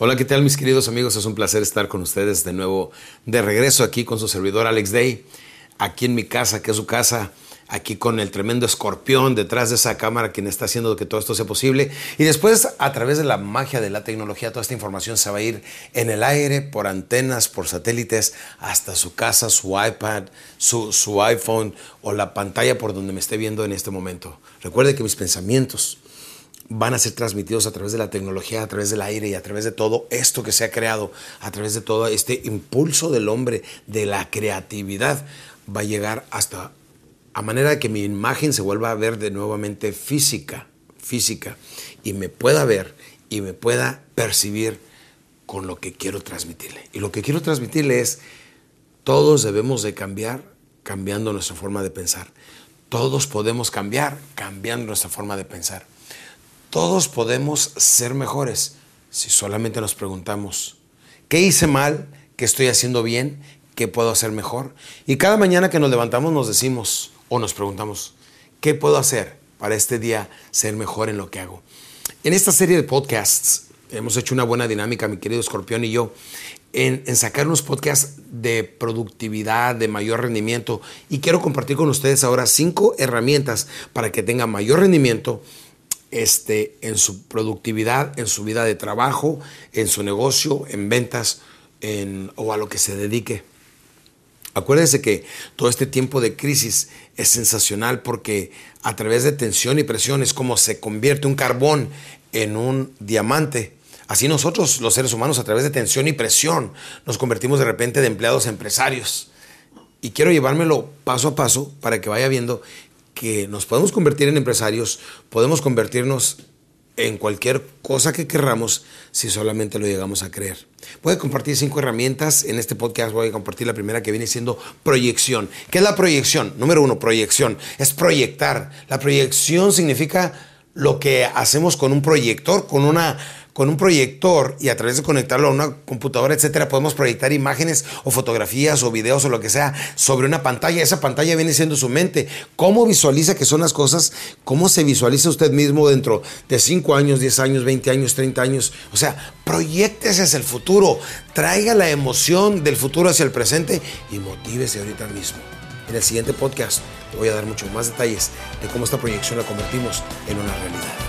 Hola, ¿qué tal mis queridos amigos? Es un placer estar con ustedes de nuevo de regreso aquí con su servidor Alex Day, aquí en mi casa, que es su casa, aquí con el tremendo escorpión detrás de esa cámara quien está haciendo que todo esto sea posible. Y después, a través de la magia de la tecnología, toda esta información se va a ir en el aire, por antenas, por satélites, hasta su casa, su iPad, su, su iPhone o la pantalla por donde me esté viendo en este momento. Recuerde que mis pensamientos van a ser transmitidos a través de la tecnología, a través del aire y a través de todo esto que se ha creado, a través de todo este impulso del hombre, de la creatividad, va a llegar hasta a manera de que mi imagen se vuelva a ver de nuevamente física, física, y me pueda ver y me pueda percibir con lo que quiero transmitirle. Y lo que quiero transmitirle es, todos debemos de cambiar cambiando nuestra forma de pensar. Todos podemos cambiar cambiando nuestra forma de pensar. Todos podemos ser mejores si solamente nos preguntamos, ¿qué hice mal? ¿Qué estoy haciendo bien? ¿Qué puedo hacer mejor? Y cada mañana que nos levantamos nos decimos o nos preguntamos, ¿qué puedo hacer para este día ser mejor en lo que hago? En esta serie de podcasts hemos hecho una buena dinámica, mi querido Escorpión y yo, en, sacar unos podcasts de productividad, de mayor rendimiento. Y quiero compartir con ustedes ahora cinco herramientas para que tengan mayor rendimiento este, en su productividad, en su vida de trabajo, en su negocio, en ventas en, o a lo que se dedique. Acuérdense que todo este tiempo de crisis es sensacional porque a través de tensión y presión es como se convierte un carbón en un diamante. Así nosotros, los seres humanos, a través de tensión y presión, nos convertimos de repente de empleados a empresarios. Y quiero llevármelo paso a paso para que vaya viendo que nos podemos convertir en empresarios, podemos convertirnos en cualquier cosa que querramos si solamente lo llegamos a creer. Voy a compartir cinco herramientas en este podcast. Voy a compartir la primera que viene siendo proyección. ¿Qué es la proyección? Número uno, proyección. Es proyectar. La proyección significa lo que hacemos con un proyector, con una con un proyector y a través de conectarlo a una computadora, etcétera, podemos proyectar imágenes o fotografías o videos o lo que sea sobre una pantalla. Esa pantalla viene siendo su mente. ¿Cómo visualiza que son las cosas? ¿Cómo se visualiza usted mismo dentro de 5 años, 10 años, 20 años, 30 años? O sea, proyectese hacia el futuro. Traiga la emoción del futuro hacia el presente y motívese ahorita mismo. En el siguiente podcast te voy a dar muchos más detalles de cómo esta proyección la convertimos en una realidad.